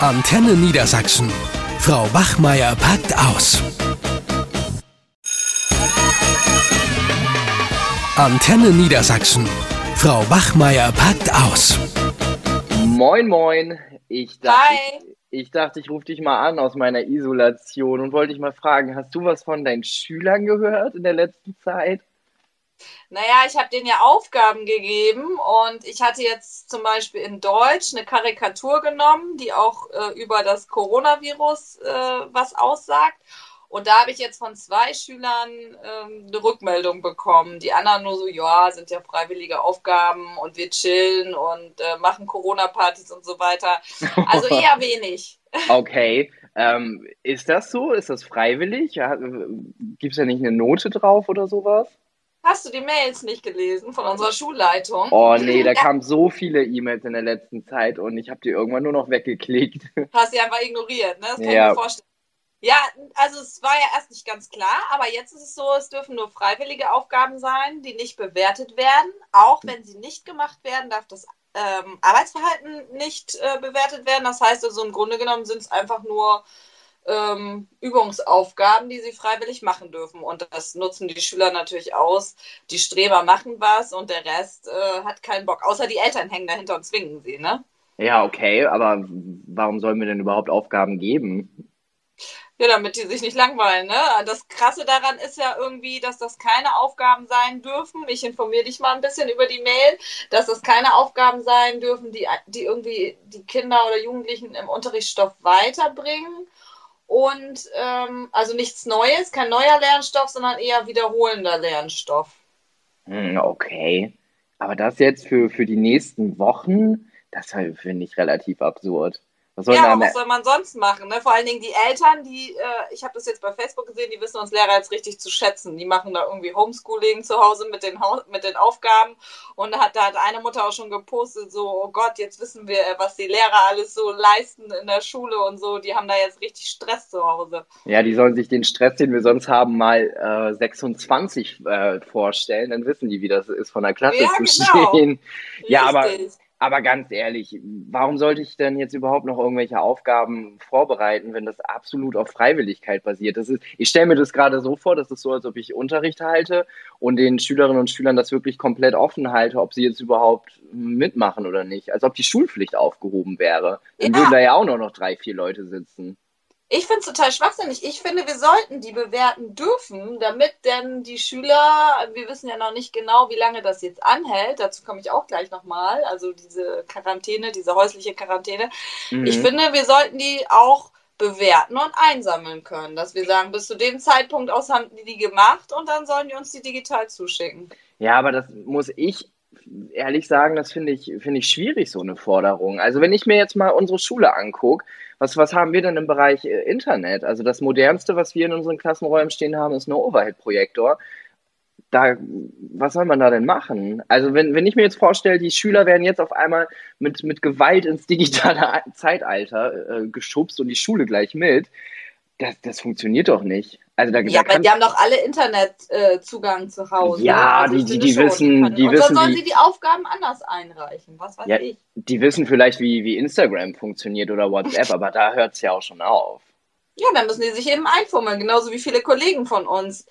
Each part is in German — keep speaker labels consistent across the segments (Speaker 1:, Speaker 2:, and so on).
Speaker 1: Antenne Niedersachsen. Frau Wachmeier packt aus. Antenne Niedersachsen. Frau Wachmeier packt aus.
Speaker 2: Moin, moin. Ich dachte,
Speaker 3: Hi.
Speaker 2: ich, dachte, ich rufe dich mal an aus meiner Isolation und wollte dich mal fragen, hast du was von deinen Schülern gehört in der letzten Zeit?
Speaker 3: Naja, ich habe denen ja Aufgaben gegeben und ich hatte jetzt zum Beispiel in Deutsch eine Karikatur genommen, die auch äh, über das Coronavirus äh, was aussagt. Und da habe ich jetzt von zwei Schülern ähm, eine Rückmeldung bekommen. Die anderen nur so, ja, sind ja freiwillige Aufgaben und wir chillen und äh, machen Corona-Partys und so weiter. Also eher wenig.
Speaker 2: Okay. Ähm, ist das so? Ist das freiwillig? Gibt es da nicht eine Note drauf oder sowas?
Speaker 3: Hast du die Mails nicht gelesen von unserer Schulleitung?
Speaker 2: Oh nee, da kamen so viele E-Mails in der letzten Zeit und ich habe die irgendwann nur noch weggeklickt.
Speaker 3: Hast sie einfach ignoriert, ne? Das kann
Speaker 2: Ja.
Speaker 3: ich mir vorstellen. Ja, also es war ja erst nicht ganz klar, aber jetzt ist es so, es dürfen nur freiwillige Aufgaben sein, die nicht bewertet werden. Auch wenn sie nicht gemacht werden, darf das ähm, Arbeitsverhalten nicht äh, bewertet werden. Das heißt also im Grunde genommen sind es einfach nur ähm, Übungsaufgaben, die sie freiwillig machen dürfen. Und das nutzen die Schüler natürlich aus. Die Streber machen was und der Rest äh, hat keinen Bock. Außer die Eltern hängen dahinter und zwingen sie, ne?
Speaker 2: Ja, okay, aber warum sollen wir denn überhaupt Aufgaben geben?
Speaker 3: Ja, damit die sich nicht langweilen, ne? Das Krasse daran ist ja irgendwie, dass das keine Aufgaben sein dürfen. Ich informiere dich mal ein bisschen über die Mail, dass das keine Aufgaben sein dürfen, die, die irgendwie die Kinder oder Jugendlichen im Unterrichtsstoff weiterbringen. Und ähm, also nichts Neues, kein neuer Lernstoff, sondern eher wiederholender Lernstoff.
Speaker 2: Hm, okay. Aber das jetzt für, für die nächsten Wochen, das finde ich relativ absurd. Was
Speaker 3: Ja, aber was soll man sonst machen? Ne? Vor allen Dingen die Eltern, die, äh, ich habe das jetzt bei Facebook gesehen, die wissen uns Lehrer jetzt richtig zu schätzen. Die machen da irgendwie Homeschooling zu Hause mit den, Haus mit den Aufgaben. Und da hat, da hat eine Mutter auch schon gepostet, so, oh Gott, jetzt wissen wir, äh, was die Lehrer alles so leisten in der Schule und so. Die haben da jetzt richtig Stress zu Hause.
Speaker 2: Ja, die sollen sich den Stress, den wir sonst haben, mal äh, 26 äh, vorstellen. Dann wissen die, wie das ist, von der Klasse
Speaker 3: Ja,
Speaker 2: zu
Speaker 3: genau.
Speaker 2: stehen. Ja, aber,
Speaker 3: Richtig.
Speaker 2: Aber ganz ehrlich, warum sollte ich denn jetzt überhaupt noch irgendwelche Aufgaben vorbereiten, wenn das absolut auf Freiwilligkeit basiert? Das ist, ich stelle mir das gerade so vor, das ist so, als ob ich Unterricht halte und den Schülerinnen und Schülern das wirklich komplett offen halte, ob sie jetzt überhaupt mitmachen oder nicht. Als ob die Schulpflicht aufgehoben wäre. Dann
Speaker 3: Ja.
Speaker 2: würden da ja auch nur noch drei, vier Leute sitzen.
Speaker 3: Ich finde es total schwachsinnig. Ich finde, wir sollten die bewerten dürfen, damit denn die Schüler, wir wissen ja noch nicht genau, wie lange das jetzt anhält, dazu komme ich auch gleich nochmal, also diese Quarantäne, diese häusliche Quarantäne.
Speaker 2: Mhm.
Speaker 3: Ich finde, wir sollten die auch bewerten und einsammeln können, dass wir sagen, bis zu dem Zeitpunkt aus haben die die gemacht und dann sollen die uns die digital zuschicken.
Speaker 2: Ja, aber das muss ich ehrlich sagen, das finde ich, finde ich schwierig, so eine Forderung. Also wenn ich mir jetzt mal unsere Schule angucke, was, was haben wir denn im Bereich äh, Internet? Also das modernste, was wir in unseren Klassenräumen stehen haben, ist ein Overhead-Projektor. Da, was soll man da denn machen? Also wenn, wenn ich mir jetzt vorstelle, die Schüler werden jetzt auf einmal mit, mit Gewalt ins digitale Zeitalter äh, geschubst und die Schule gleich mit, das, das funktioniert doch nicht. Also da,
Speaker 3: Ja,
Speaker 2: da
Speaker 3: aber die haben doch alle Internetzugang äh, zu Hause.
Speaker 2: Ja,
Speaker 3: Also
Speaker 2: die- die
Speaker 3: schon,
Speaker 2: wissen-
Speaker 3: können-
Speaker 2: die
Speaker 3: und
Speaker 2: wissen,
Speaker 3: dann sollen
Speaker 2: wie-
Speaker 3: sie die Aufgaben anders einreichen, was weiß
Speaker 2: Ja,
Speaker 3: ich.
Speaker 2: die wissen vielleicht, wie, wie Instagram funktioniert oder WhatsApp, aber da hört es ja auch schon auf.
Speaker 3: Ja, dann müssen die sich eben einfummeln, genauso wie viele Kollegen von uns.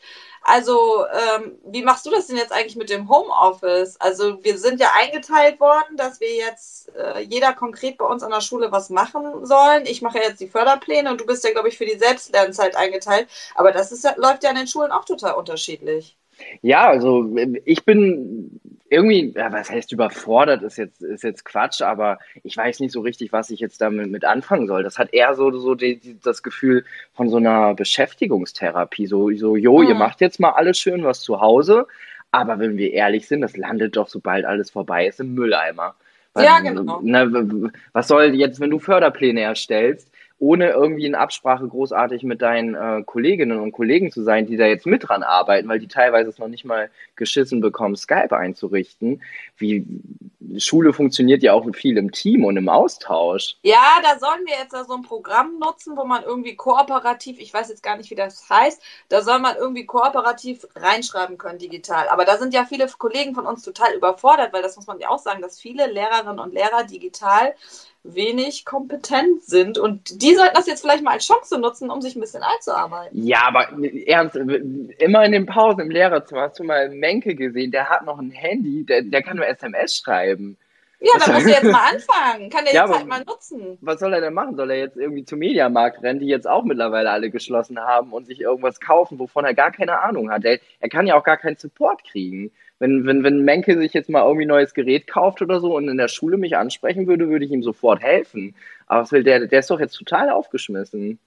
Speaker 3: Also, ähm, wie machst du das denn jetzt eigentlich mit dem Homeoffice? Also, wir sind ja eingeteilt worden, dass wir jetzt äh, jeder konkret bei uns an der Schule was machen sollen. Ich mache ja jetzt die Förderpläne und du bist ja, glaube ich, für die Selbstlernzeit eingeteilt. Aber das ist läuft ja an den Schulen auch total unterschiedlich.
Speaker 2: Ja, also ich bin irgendwie, ja, was heißt überfordert, ist jetzt, ist jetzt Quatsch, aber ich weiß nicht so richtig, was ich jetzt damit mit anfangen soll. Das hat eher so, so die, die, das Gefühl von so einer Beschäftigungstherapie. So, so, jo, ihr
Speaker 3: Mhm.
Speaker 2: macht jetzt mal alles schön was zu Hause, aber wenn wir ehrlich sind, das landet doch, sobald alles vorbei ist, im Mülleimer.
Speaker 3: Ja, genau.
Speaker 2: Ne, was soll jetzt, wenn du Förderpläne erstellst, ohne irgendwie in Absprache großartig mit deinen äh, Kolleginnen und Kollegen zu sein, die da jetzt mit dran arbeiten, weil die teilweise es noch nicht mal geschissen bekommen, Skype einzurichten. Wie Schule funktioniert ja auch viel im Team und im Austausch.
Speaker 3: Ja, da sollen wir jetzt so ein Programm nutzen, wo man irgendwie kooperativ, ich weiß jetzt gar nicht, wie das heißt, da soll man irgendwie kooperativ reinschreiben können digital. Aber da sind ja viele Kollegen von uns total überfordert, weil das muss man ja auch sagen, dass viele Lehrerinnen und Lehrer digital wenig kompetent sind. Und die sollten das jetzt vielleicht mal als Chance nutzen, um sich ein bisschen einzuarbeiten.
Speaker 2: Ja, aber ernst, immer in den Pausen im Lehrerzimmer hast du mal Menke gesehen, der hat noch ein Handy, der, der kann nur SMS schreiben.
Speaker 3: Ja, da musst du jetzt mal anfangen. Kann der ja, die Zeit mal nutzen.
Speaker 2: Was soll er denn machen? Soll er jetzt irgendwie zum Mediamarkt rennen, die jetzt auch mittlerweile alle geschlossen haben und sich irgendwas kaufen, wovon er gar keine Ahnung hat? Er, er kann ja auch gar keinen Support kriegen. Wenn, wenn, wenn Menke sich jetzt mal irgendwie ein neues Gerät kauft oder so und in der Schule mich ansprechen würde, würde ich ihm sofort helfen. Aber will der, der ist doch jetzt total aufgeschmissen.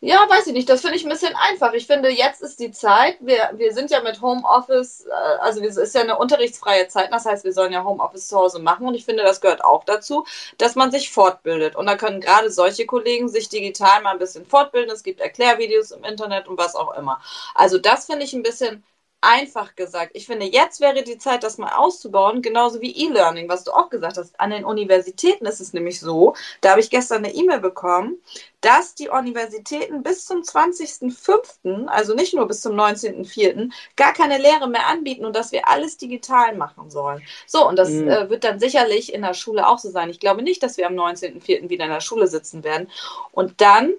Speaker 3: Ja, weiß ich nicht. Das finde ich ein bisschen einfach. Ich finde, jetzt ist die Zeit. Wir, wir sind ja mit Homeoffice, äh, also es ist ja eine unterrichtsfreie Zeit. Das heißt, wir sollen ja Homeoffice zu Hause machen. Und ich finde, das gehört auch dazu, dass man sich fortbildet. Und da können gerade solche Kollegen sich digital mal ein bisschen fortbilden. Es gibt Erklärvideos im Internet und was auch immer. Also das finde ich ein bisschen einfach gesagt. Ich finde, jetzt wäre die Zeit, das mal auszubauen, genauso wie E-Learning, was du auch gesagt hast. An den Universitäten ist es nämlich so, da habe ich gestern eine E-Mail bekommen, dass die Universitäten bis zum 20.05., also nicht nur bis zum 19.04., gar keine Lehre mehr anbieten und dass wir alles digital machen sollen. So, und das mhm. äh, wird dann sicherlich in der Schule auch so sein. Ich glaube nicht, dass wir am 19.04. wieder in der Schule sitzen werden. Und dann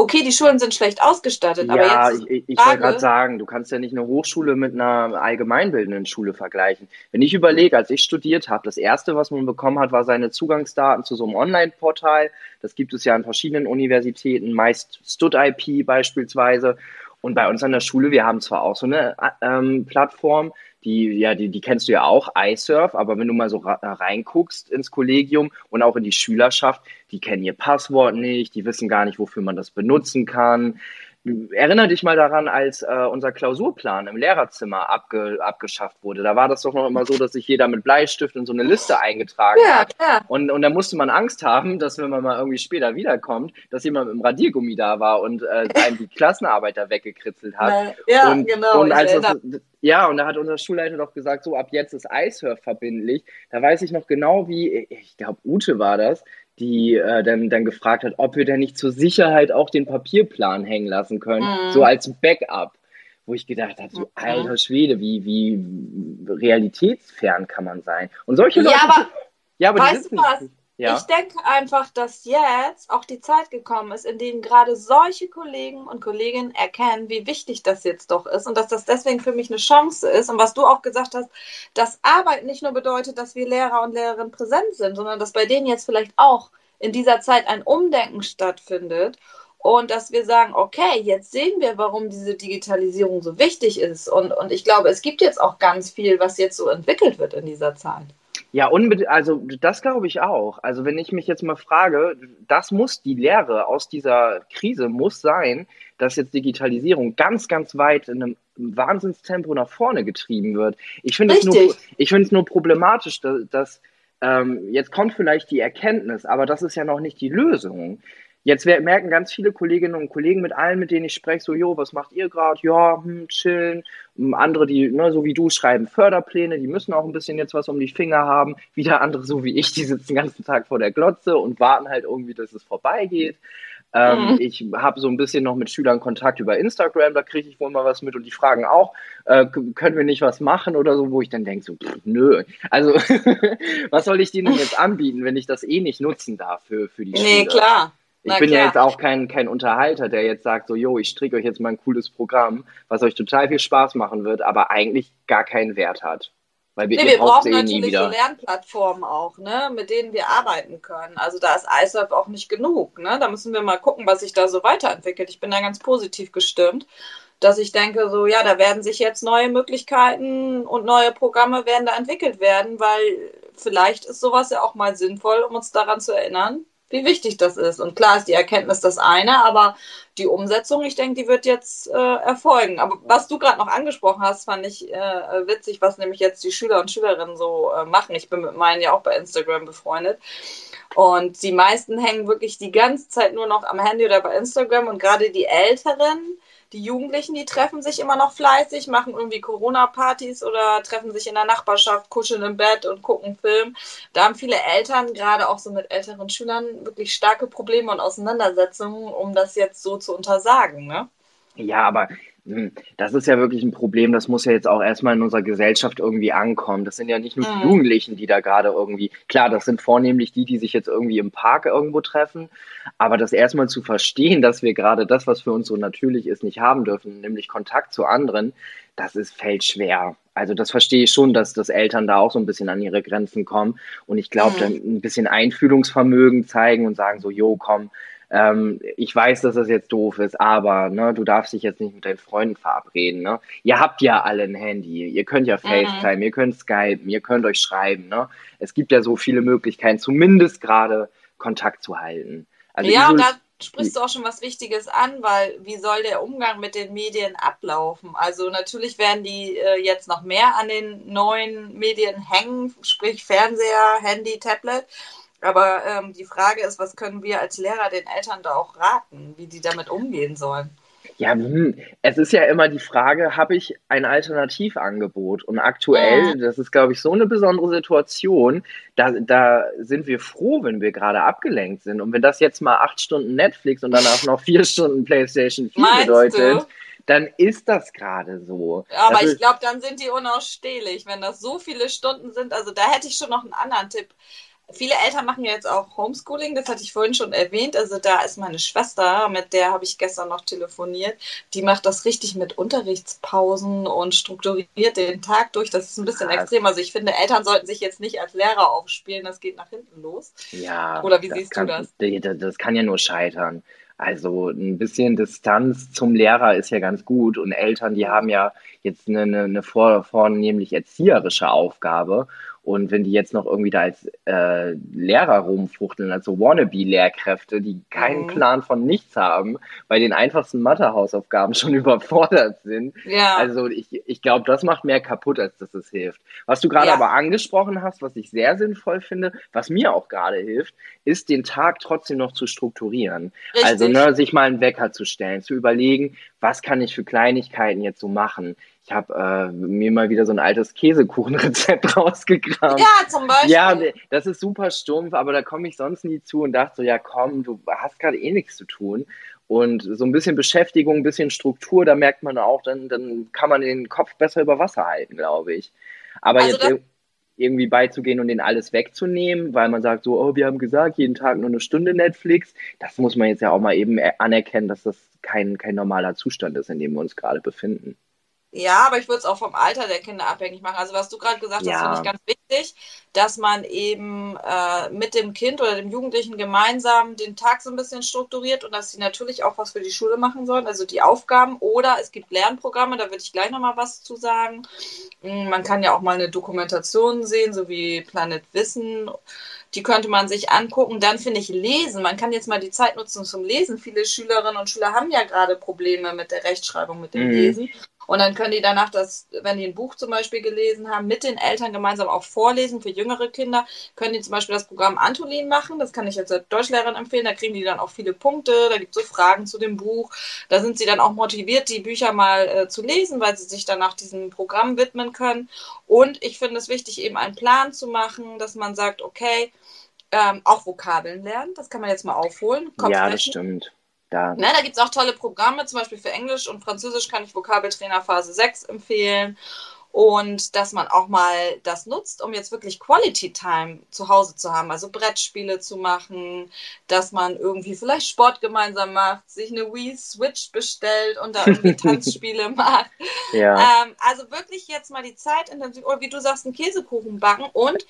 Speaker 3: okay, die Schulen sind schlecht ausgestattet, ja, aber
Speaker 2: jetzt. Ich, ich wollte gerade sagen, du kannst ja nicht eine Hochschule mit einer allgemeinbildenden Schule vergleichen. Wenn ich überlege, als ich studiert habe, das erste, was man bekommen hat, war seine Zugangsdaten zu so einem Online-Portal. Das gibt es ja an verschiedenen Universitäten, meist StudIP beispielsweise. Und bei uns an der Schule, wir haben zwar auch so eine ähm, Plattform, die, ja, die, die kennst du ja auch, iSurf, aber wenn du mal so reinguckst ins Kollegium und auch in die Schülerschaft, die kennen ihr Passwort nicht, die wissen gar nicht, wofür man das benutzen kann. Erinner dich mal daran, als äh, unser Klausurplan im Lehrerzimmer abge abgeschafft wurde. Da war das doch noch immer so, dass sich jeder mit Bleistift in so eine Liste eingetragen ja, hat. Ja. Und, und da musste man Angst haben, dass wenn man mal irgendwie später wiederkommt, dass jemand mit dem Radiergummi da war und äh, einem die Klassenarbeit da weggekritzelt hat.
Speaker 3: Ja,
Speaker 2: und,
Speaker 3: genau.
Speaker 2: Und als das, ja, und da hat unser Schulleiter doch gesagt, so ab jetzt ist iSurf verbindlich. Da weiß ich noch genau, wie, ich glaube, Ute war das, die äh, dann, dann gefragt hat, ob wir denn nicht zur Sicherheit auch den Papierplan hängen lassen können, mhm. so als Backup. Wo ich gedacht habe, so mhm. alter Schwede, wie, wie realitätsfern kann man sein? Und solche Leute.
Speaker 3: Ja, aber, ja, aber weißt du was? Nicht. Ja. Ich denke einfach, dass jetzt auch die Zeit gekommen ist, in denen gerade solche Kollegen und Kolleginnen erkennen, wie wichtig das jetzt doch ist und dass das deswegen für mich eine Chance ist. Und was du auch gesagt hast, dass Arbeit nicht nur bedeutet, dass wir Lehrer und Lehrerinnen präsent sind, sondern dass bei denen jetzt vielleicht auch in dieser Zeit ein Umdenken stattfindet und dass wir sagen, okay, jetzt sehen wir, warum diese Digitalisierung so wichtig ist. Und, und ich glaube, es gibt jetzt auch ganz viel, was jetzt so entwickelt wird in dieser Zeit.
Speaker 2: Ja, unbedingt, also das glaube ich auch. Also wenn ich mich jetzt mal frage, das muss die Lehre aus dieser Krise muss sein, dass jetzt Digitalisierung ganz, ganz weit in einem Wahnsinnstempo nach vorne getrieben wird. Ich finde es nur, ich finde es nur problematisch, dass, dass ähm, jetzt kommt vielleicht die Erkenntnis, aber das ist ja noch nicht die Lösung. Jetzt merken ganz viele Kolleginnen und Kollegen mit allen, mit denen ich spreche, so, jo, was macht ihr gerade? Ja, hm, chillen. Hm, andere, die, ne, so wie du, schreiben Förderpläne, die müssen auch ein bisschen jetzt was um die Finger haben. Wieder andere, so wie ich, die sitzen den ganzen Tag vor der Glotze und warten halt irgendwie, dass es vorbeigeht. Ähm, mhm. Ich habe so ein bisschen noch mit Schülern Kontakt über Instagram, da kriege ich wohl mal was mit und die fragen auch, äh, können wir nicht was machen oder so, wo ich dann denke, so, pff, nö. Also, was soll ich denen jetzt anbieten, wenn ich das eh nicht nutzen darf für, für die Schüler? Nee,
Speaker 3: klar.
Speaker 2: Ich bin klar. ja jetzt auch kein, kein Unterhalter, der jetzt sagt, so, jo, ich stricke euch jetzt mal ein cooles Programm, was euch total viel Spaß machen wird, aber eigentlich gar keinen Wert hat.
Speaker 3: Weil wir, nee, wir brauchen eh natürlich so Lernplattformen auch, ne, mit denen wir arbeiten können. Also da ist iSurf auch nicht genug. Ne? Da müssen wir mal gucken, was sich da so weiterentwickelt. Ich bin da ganz positiv gestimmt, dass ich denke, so ja, da werden sich jetzt neue Möglichkeiten und neue Programme werden da entwickelt werden, weil vielleicht ist sowas ja auch mal sinnvoll, um uns daran zu erinnern, wie wichtig das ist. Und klar ist die Erkenntnis das eine, aber die Umsetzung, ich denke, die wird jetzt äh, erfolgen. Aber was du gerade noch angesprochen hast, fand ich äh, witzig, was nämlich jetzt die Schüler und Schülerinnen so äh, machen. Ich bin mit meinen ja auch bei Instagram befreundet. Und die meisten hängen wirklich die ganze Zeit nur noch am Handy oder bei Instagram und gerade die Älteren, die Jugendlichen, die treffen sich immer noch fleißig, machen irgendwie Corona-Partys oder treffen sich in der Nachbarschaft, kuscheln im Bett und gucken Film. Da haben viele Eltern, gerade auch so mit älteren Schülern, wirklich starke Probleme und Auseinandersetzungen, um das jetzt so zu untersagen. Ne?
Speaker 2: Ja, aber das ist ja wirklich ein Problem, das muss ja jetzt auch erstmal in unserer Gesellschaft irgendwie ankommen. Das sind ja nicht nur die
Speaker 3: Mhm.
Speaker 2: Jugendlichen, die da gerade irgendwie, klar, das sind vornehmlich die, die sich jetzt irgendwie im Park irgendwo treffen, aber das erstmal zu verstehen, dass wir gerade das, was für uns so natürlich ist, nicht haben dürfen, nämlich Kontakt zu anderen, das ist, fällt schwer. Also das verstehe ich schon, dass, dass Eltern da auch so ein bisschen an ihre Grenzen kommen und ich glaube,
Speaker 3: Mhm.
Speaker 2: dann ein bisschen Einfühlungsvermögen zeigen und sagen so, jo, komm, ähm, ich weiß, dass das jetzt doof ist, aber ne, du darfst dich jetzt nicht mit deinen Freunden verabreden. Ne? Ihr habt ja alle ein Handy, ihr könnt ja
Speaker 3: Mhm.
Speaker 2: FaceTime, ihr könnt Skypen, ihr könnt euch schreiben. Ne? Es gibt ja so viele Möglichkeiten, zumindest gerade Kontakt zu halten. Also
Speaker 3: ja, und da sprichst du auch schon was Wichtiges an, weil wie soll der Umgang mit den Medien ablaufen? Also natürlich werden die äh, jetzt noch mehr an den neuen Medien hängen, sprich Fernseher, Handy, Tablet. Aber ähm, die Frage ist, was können wir als Lehrer den Eltern da auch raten, wie die damit umgehen sollen?
Speaker 2: Ja, hm, es ist ja immer die Frage, habe ich ein Alternativangebot? Und aktuell, das ist, glaube ich, so eine besondere Situation, da, da sind wir froh, wenn wir gerade abgelenkt sind. Und wenn das jetzt mal acht Stunden Netflix und danach noch vier Stunden PlayStation 4
Speaker 3: Meinst
Speaker 2: bedeutet,
Speaker 3: du?
Speaker 2: dann ist das gerade so.
Speaker 3: Aber
Speaker 2: Das
Speaker 3: ich
Speaker 2: ist-
Speaker 3: glaube, dann sind die unausstehlich, wenn das so viele Stunden sind. Also da hätte ich schon noch einen anderen Tipp. Viele Eltern machen ja jetzt auch Homeschooling, das hatte ich vorhin schon erwähnt. Also da ist meine Schwester, mit der habe ich gestern noch telefoniert. Die macht das richtig mit Unterrichtspausen und strukturiert den Tag durch. Das ist ein bisschen
Speaker 2: Krass.
Speaker 3: extrem. Also ich finde, Eltern sollten sich jetzt nicht als Lehrer aufspielen, das geht nach hinten los.
Speaker 2: Ja,
Speaker 3: Oder wie
Speaker 2: das
Speaker 3: siehst du
Speaker 2: kann,
Speaker 3: das?
Speaker 2: Das, das kann ja nur scheitern. Also ein bisschen Distanz zum Lehrer ist ja ganz gut und Eltern, die haben ja jetzt eine, eine, eine vor, vornehmlich erzieherische Aufgabe und wenn die jetzt noch irgendwie da als äh, Lehrer rumfuchteln, als so Wannabe-Lehrkräfte, die keinen
Speaker 3: Mhm.
Speaker 2: Plan von nichts haben, bei den einfachsten Mathe-Hausaufgaben schon überfordert sind,
Speaker 3: Ja,
Speaker 2: also ich, ich glaube, das macht mehr kaputt, als dass es hilft. Was du gerade
Speaker 3: Ja.
Speaker 2: aber angesprochen hast, was ich sehr sinnvoll finde, was mir auch gerade hilft, ist den Tag trotzdem noch zu strukturieren.
Speaker 3: richtig.
Speaker 2: Also ne, sich mal einen Wecker zu stellen, zu überlegen, was kann ich für Kleinigkeiten jetzt so machen. Ich habe äh, mir mal wieder so ein altes Käsekuchenrezept rausgekramt.
Speaker 3: ja, zum Beispiel.
Speaker 2: Ja, das ist super stumpf, aber da komme ich sonst nie zu und dachte so, ja komm, du hast gerade eh nichts zu tun. Und so ein bisschen Beschäftigung, ein bisschen Struktur, da merkt man auch, dann, dann kann man den Kopf besser über Wasser halten, glaube ich. Aber
Speaker 3: Also
Speaker 2: jetzt irgendwie beizugehen und den alles wegzunehmen, weil man sagt so, oh, wir haben gesagt, jeden Tag nur eine Stunde Netflix, das muss man jetzt ja auch mal eben äh, anerkennen, dass das kein, kein normaler Zustand ist, in dem wir uns gerade befinden.
Speaker 3: Ja, aber ich würde es auch vom Alter der Kinder abhängig machen. Also was du gerade gesagt hast,
Speaker 2: Ja.
Speaker 3: finde ich ganz wichtig, dass man eben äh, mit dem Kind oder dem Jugendlichen gemeinsam den Tag so ein bisschen strukturiert und dass sie natürlich auch was für die Schule machen sollen, also die Aufgaben. Oder es gibt Lernprogramme, da würde ich gleich nochmal was zu sagen. Mm, Man kann ja auch mal eine Dokumentation sehen, so wie Planet Wissen. Die könnte man sich angucken. Dann finde ich Lesen. Man kann jetzt mal die Zeit nutzen zum Lesen. Viele Schülerinnen und Schüler haben ja gerade Probleme mit der Rechtschreibung, mit dem
Speaker 2: Mhm.
Speaker 3: Lesen. Und dann können die danach das, wenn die ein Buch zum Beispiel gelesen haben, mit den Eltern gemeinsam auch vorlesen. Für jüngere Kinder können die zum Beispiel das Programm Antolin machen. Das kann ich jetzt als Deutschlehrerin empfehlen. Da kriegen die dann auch viele Punkte. Da gibt es so Fragen zu dem Buch. Da sind sie dann auch motiviert, die Bücher mal äh, zu lesen, weil sie sich dann nach diesem Programm widmen können. Und ich finde es wichtig, eben einen Plan zu machen, dass man sagt, okay, ähm, auch Vokabeln lernen. Das kann man jetzt mal aufholen.
Speaker 2: Ja, das
Speaker 3: Kopfrechnen.
Speaker 2: stimmt. Da,
Speaker 3: Ne, da gibt es auch tolle Programme, zum Beispiel für Englisch und Französisch kann ich Vokabeltrainer Phase 6 empfehlen. Und dass man auch mal das nutzt, um jetzt wirklich Quality Time zu Hause zu haben, also Brettspiele zu machen, dass man irgendwie vielleicht Sport gemeinsam macht, sich eine Wii Switch bestellt und da irgendwie Tanzspiele macht.
Speaker 2: ja.
Speaker 3: Ähm, also wirklich jetzt mal die Zeit intensiv, oder wie du sagst, einen Käsekuchen backen und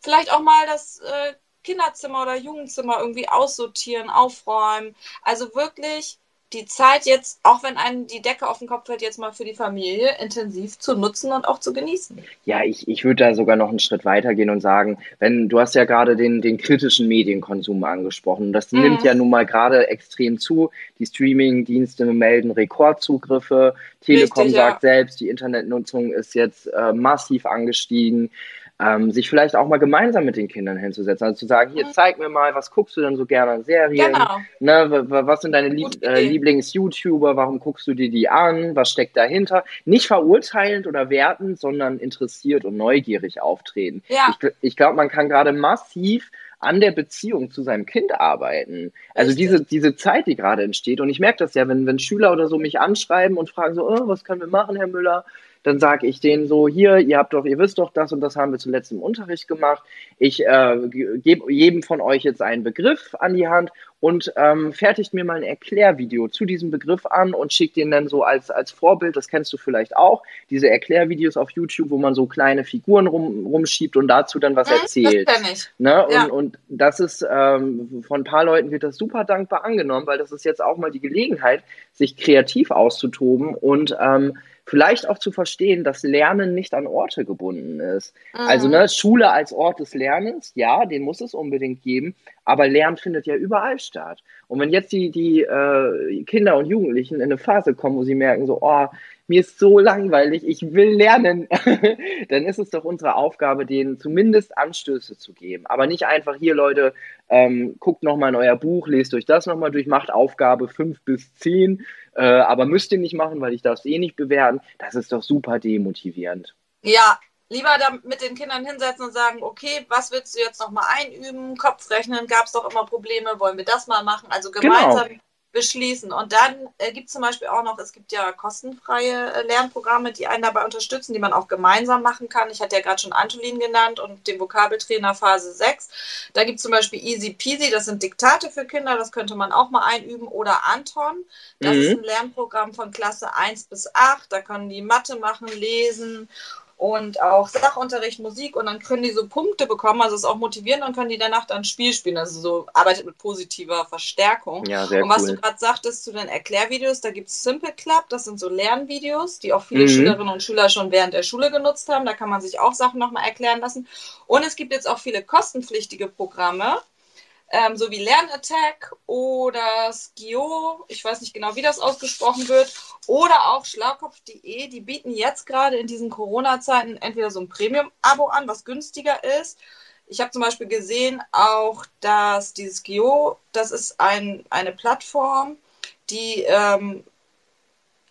Speaker 3: vielleicht auch mal das äh, Kinderzimmer oder Jugendzimmer irgendwie aussortieren, aufräumen. Also wirklich die Zeit jetzt, auch wenn einem die Decke auf den Kopf fällt, jetzt mal für die Familie intensiv zu nutzen und auch zu genießen.
Speaker 2: Ja, ich, ich würde da sogar noch einen Schritt weiter gehen und sagen, wenn du hast ja gerade den, den kritischen Medienkonsum angesprochen. Das
Speaker 3: Mhm.
Speaker 2: nimmt ja nun mal gerade extrem zu. Die Streaming-Dienste melden Rekordzugriffe. Telekom
Speaker 3: Richtig, ja.
Speaker 2: sagt selbst, die Internetnutzung ist jetzt äh, massiv angestiegen. Ähm, sich vielleicht auch mal gemeinsam mit den Kindern hinzusetzen. Also zu sagen, hier, zeig mir mal, was guckst du denn so gerne an Serien?
Speaker 3: Genau.
Speaker 2: Ne, wa- wa- was sind deine Lieb äh. Lieblings-YouTuber? Warum guckst du dir die an? Was steckt dahinter? Nicht verurteilend oder wertend, sondern interessiert und neugierig auftreten.
Speaker 3: Ja.
Speaker 2: Ich, ich glaube, man kann gerade massiv an der Beziehung zu seinem Kind arbeiten. Also diese, diese Zeit, die gerade entsteht. Und ich merke das ja, wenn, wenn Schüler oder so mich anschreiben und fragen so, oh, was können wir machen, Herr Müller? Dann sage ich denen so, hier, ihr habt doch, ihr wisst doch, das und das haben wir zuletzt im Unterricht gemacht. Ich äh, gebe jedem von euch jetzt einen Begriff an die Hand und ähm, fertigt mir mal ein Erklärvideo zu diesem Begriff an und schickt den dann so als, als Vorbild, das kennst du vielleicht auch, diese Erklärvideos auf YouTube, wo man so kleine Figuren rum, rumschiebt und dazu dann was erzählt. Das ich. Ne? Ja. Und, und das ist, ähm, von ein paar Leuten wird das super dankbar angenommen, weil das ist jetzt auch mal die Gelegenheit, sich kreativ auszutoben und ähm, vielleicht auch zu verstehen, dass Lernen nicht an Orte gebunden ist. Mhm. Also ne, Schule als Ort des Lernens, ja, den muss es unbedingt geben, aber Lernen findet ja überall statt. Und wenn jetzt die, die äh, Kinder und Jugendlichen in eine Phase kommen, wo sie merken, so, oh, mir ist so langweilig, ich will lernen, dann ist es doch unsere Aufgabe, denen zumindest Anstöße zu geben. Aber nicht einfach hier, Leute, ähm, guckt nochmal in euer Buch, lest euch das nochmal durch, macht Aufgabe 5 bis 10, äh, aber müsst ihr nicht machen, weil ich darf es eh nicht bewerten. Das ist doch super demotivierend.
Speaker 3: Ja, lieber da mit den Kindern hinsetzen und sagen, okay, was willst du jetzt nochmal einüben? Kopfrechnen gab es doch immer Probleme, wollen wir das mal machen? Also genau. gemeinsam genau beschließen. Und dann äh, gibt es zum Beispiel auch noch, es gibt ja kostenfreie äh, Lernprogramme, die einen dabei unterstützen, die man auch gemeinsam machen kann. Ich hatte ja gerade schon Antolin genannt und den Vokabeltrainer Phase 6. Da gibt es zum Beispiel Easy Peasy, das sind Diktate für Kinder, das könnte man auch mal einüben. Oder Anton, das mhm. ist ein Lernprogramm von Klasse 1 bis 8. Da können die Mathe machen, lesen und auch Sachunterricht, Musik und dann können die so Punkte bekommen, also es ist auch motivierend, dann können die danach dann Spiel spielen, also so arbeitet mit positiver Verstärkung. Ja, sehr und was cool. du gerade sagtest zu den Erklärvideos, da gibt es Simple Club, das sind so Lernvideos, die auch viele mhm. Schülerinnen und Schüler schon während der Schule genutzt haben, da kann man sich auch Sachen nochmal erklären lassen. Und es gibt jetzt auch viele kostenpflichtige Programme, ähm, so wie LernAttack oder Skio, ich weiß nicht genau, wie das ausgesprochen wird, oder auch schlaukopf.de, die bieten jetzt gerade in diesen Corona-Zeiten entweder so ein Premium-Abo an, was günstiger ist. Ich habe zum Beispiel gesehen auch, dass dieses Skio, das ist ein, eine Plattform, die ähm,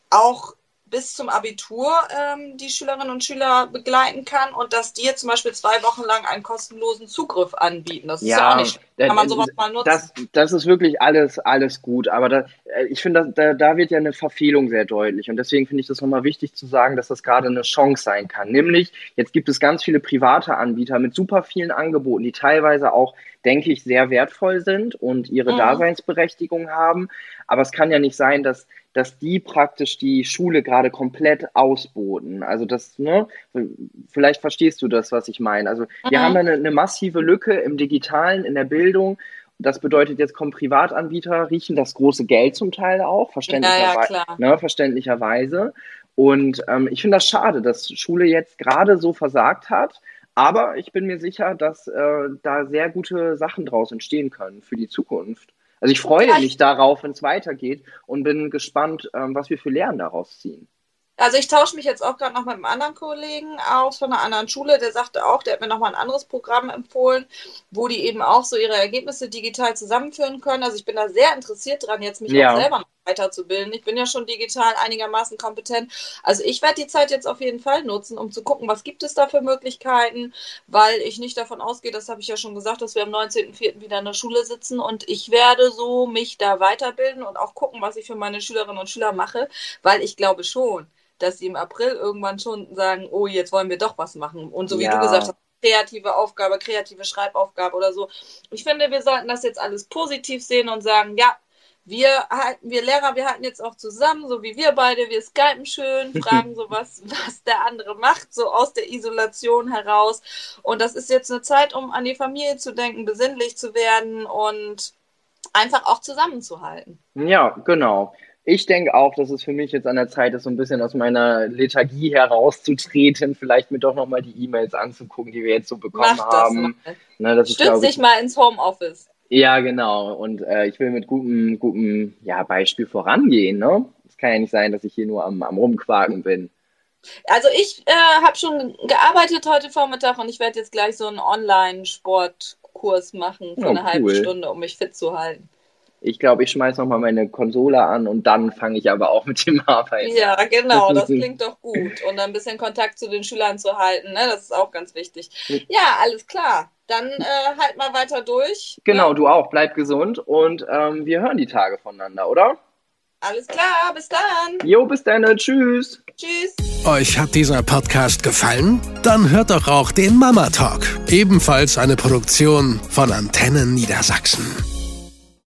Speaker 3: auch bis zum Abitur ähm, die Schülerinnen und Schüler begleiten kann und dass die jetzt zum Beispiel zwei Wochen lang einen kostenlosen Zugriff anbieten. Das ist ja, auch nicht, kann man sowas mal nutzen.
Speaker 2: Das, das ist wirklich alles, alles gut, aber da, äh, ich finde, da, da wird ja eine Verfehlung sehr deutlich und deswegen finde ich das nochmal wichtig zu sagen, dass das gerade eine Chance sein kann. Nämlich, jetzt gibt es ganz viele private Anbieter mit super vielen Angeboten, die teilweise auch denke ich, sehr wertvoll sind und ihre mhm. Daseinsberechtigung haben. Aber es kann ja nicht sein, dass, dass die praktisch die Schule gerade komplett ausboten. Also das, ne, vielleicht verstehst du das, was ich meine. Also wir mhm. haben eine, eine massive Lücke im Digitalen, in der Bildung. Das bedeutet, jetzt kommen Privatanbieter, riechen das große Geld zum Teil auch, verständlicherweise. Ja, ja, ne, verständlicherweise. Und ähm, ich finde das schade, dass Schule jetzt gerade so versagt hat. Aber ich bin mir sicher, dass äh, da sehr gute Sachen draus entstehen können für die Zukunft. Also ich freue mich darauf, wenn es weitergeht und bin gespannt, ähm, was wir für Lehren daraus ziehen.
Speaker 3: Also ich tausche mich jetzt auch gerade noch mit einem anderen Kollegen aus von einer anderen Schule, der sagte auch, der hat mir noch mal ein anderes Programm empfohlen, wo die eben auch so ihre Ergebnisse digital zusammenführen können. Also ich bin da sehr interessiert dran, jetzt mich ja. auch selber noch weiterzubilden. Ich bin ja schon digital einigermaßen kompetent. Also ich werde die Zeit jetzt auf jeden Fall nutzen, um zu gucken, was gibt es da für Möglichkeiten, weil ich nicht davon ausgehe, das habe ich ja schon gesagt, dass wir am 19.04. wieder in der Schule sitzen und ich werde so mich da weiterbilden und auch gucken, was ich für meine Schülerinnen und Schüler mache, weil ich glaube schon, dass sie im April irgendwann schon sagen, oh, jetzt wollen wir doch was machen. Und so wie ja. du gesagt hast, kreative Aufgabe, kreative Schreibaufgabe oder so. Ich finde, wir sollten das jetzt alles positiv sehen und sagen, ja, wir halten, wir Lehrer, wir halten jetzt auch zusammen, so wie wir beide, wir skypen schön, fragen so was, was der andere macht, so aus der Isolation heraus. Und das ist jetzt eine Zeit, um an die Familie zu denken, besinnlich zu werden und einfach auch zusammenzuhalten.
Speaker 2: Ja, genau. Ich denke auch, dass es für mich jetzt an der Zeit ist, so ein bisschen aus meiner Lethargie herauszutreten, vielleicht mir doch nochmal die E-Mails anzugucken, die wir jetzt so bekommen Mach haben.
Speaker 3: Das ne, das Stütz dich mal ins Homeoffice.
Speaker 2: Ja, genau. Und äh, ich will mit gutem, gutem ja, Beispiel vorangehen. Ne? Es kann ja nicht sein, dass ich hier nur am, am Rumquaken bin.
Speaker 3: Also ich äh, habe schon gearbeitet heute Vormittag und ich werde jetzt gleich so einen Online-Sportkurs machen für oh, eine cool. halbe Stunde, um mich fit zu halten.
Speaker 2: Ich glaube, ich schmeiße nochmal meine Konsole an und dann fange ich aber auch mit dem Arbeiten.
Speaker 3: Ja, genau, das klingt doch gut. Und ein bisschen Kontakt zu den Schülern zu halten, ne? das ist auch ganz wichtig. Ja, alles klar. Dann äh, halt mal weiter durch.
Speaker 2: Genau,
Speaker 3: Ja,
Speaker 2: du auch. Bleib gesund und ähm, wir hören die Tage voneinander, oder?
Speaker 3: Alles klar, bis dann.
Speaker 2: Jo, bis dann. Tschüss.
Speaker 3: Tschüss.
Speaker 1: Euch hat dieser Podcast gefallen? Dann hört doch auch den Mama Talk, ebenfalls eine Produktion von Antennen Niedersachsen.